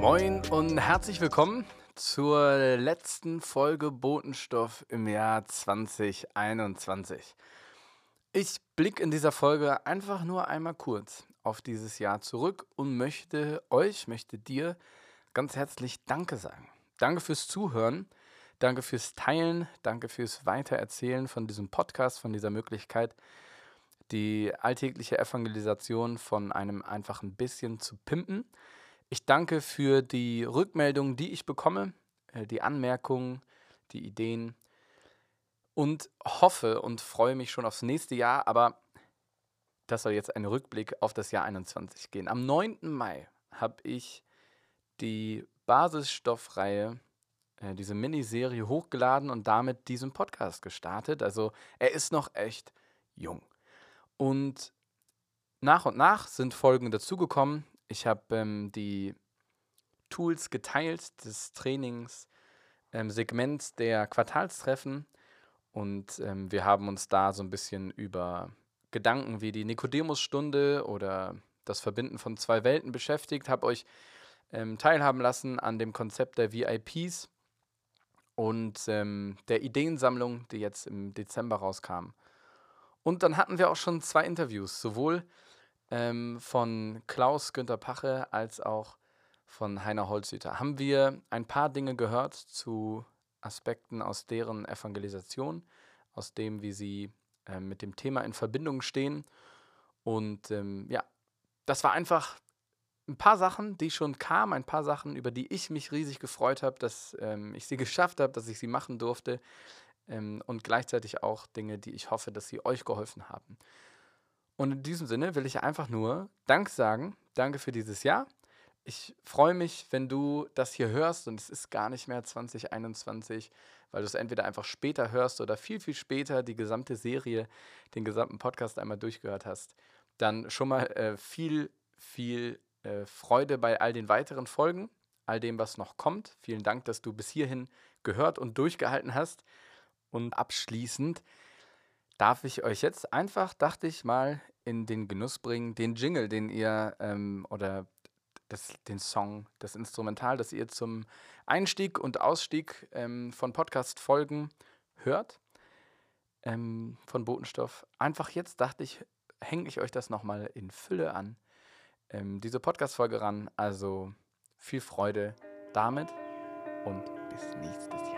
Moin und herzlich willkommen zur letzten Folge Botenstoff im Jahr 2021. Ich blicke in dieser Folge einfach nur einmal kurz auf dieses Jahr zurück und möchte euch, möchte dir ganz herzlich Danke sagen. Danke fürs Zuhören, danke fürs Teilen, danke fürs Weitererzählen von diesem Podcast, von dieser Möglichkeit, die alltägliche Evangelisation von einem einfach ein bisschen zu pimpen. Ich danke für die Rückmeldungen, die ich bekomme, äh, die Anmerkungen, die Ideen und hoffe und freue mich schon aufs nächste Jahr, aber das soll jetzt ein Rückblick auf das Jahr 21 gehen. Am 9. Mai habe ich die Basisstoffreihe, äh, diese Miniserie hochgeladen und damit diesen Podcast gestartet. Also er ist noch echt jung. Und nach und nach sind Folgen dazugekommen. Ich habe ähm, die Tools geteilt des Trainings, ähm, der Quartalstreffen und ähm, wir haben uns da so ein bisschen über Gedanken wie die Nikodemus-Stunde oder das Verbinden von zwei Welten beschäftigt, habe euch ähm, teilhaben lassen an dem Konzept der VIPs und ähm, der Ideensammlung, die jetzt im Dezember rauskam. Und dann hatten wir auch schon zwei Interviews, sowohl ähm, von Klaus Günther Pache als auch von Heiner Holzhüter. Haben wir ein paar Dinge gehört zu Aspekten aus deren Evangelisation, aus dem, wie sie äh, mit dem Thema in Verbindung stehen. Und ähm, ja, das war einfach ein paar Sachen, die schon kamen, ein paar Sachen, über die ich mich riesig gefreut habe, dass ähm, ich sie geschafft habe, dass ich sie machen durfte ähm, und gleichzeitig auch Dinge, die ich hoffe, dass sie euch geholfen haben. Und in diesem Sinne will ich einfach nur Dank sagen. Danke für dieses Jahr. Ich freue mich, wenn du das hier hörst und es ist gar nicht mehr 2021, weil du es entweder einfach später hörst oder viel, viel später die gesamte Serie, den gesamten Podcast einmal durchgehört hast. Dann schon mal äh, viel, viel äh, Freude bei all den weiteren Folgen, all dem, was noch kommt. Vielen Dank, dass du bis hierhin gehört und durchgehalten hast. Und abschließend darf ich euch jetzt einfach, dachte ich mal, in den Genuss bringen, den Jingle, den ihr ähm, oder das, den Song, das Instrumental, das ihr zum Einstieg und Ausstieg ähm, von Podcast-Folgen hört, ähm, von Botenstoff. Einfach jetzt dachte ich, hänge ich euch das nochmal in Fülle an, ähm, diese Podcast-Folge ran. Also viel Freude damit und bis nächstes Jahr.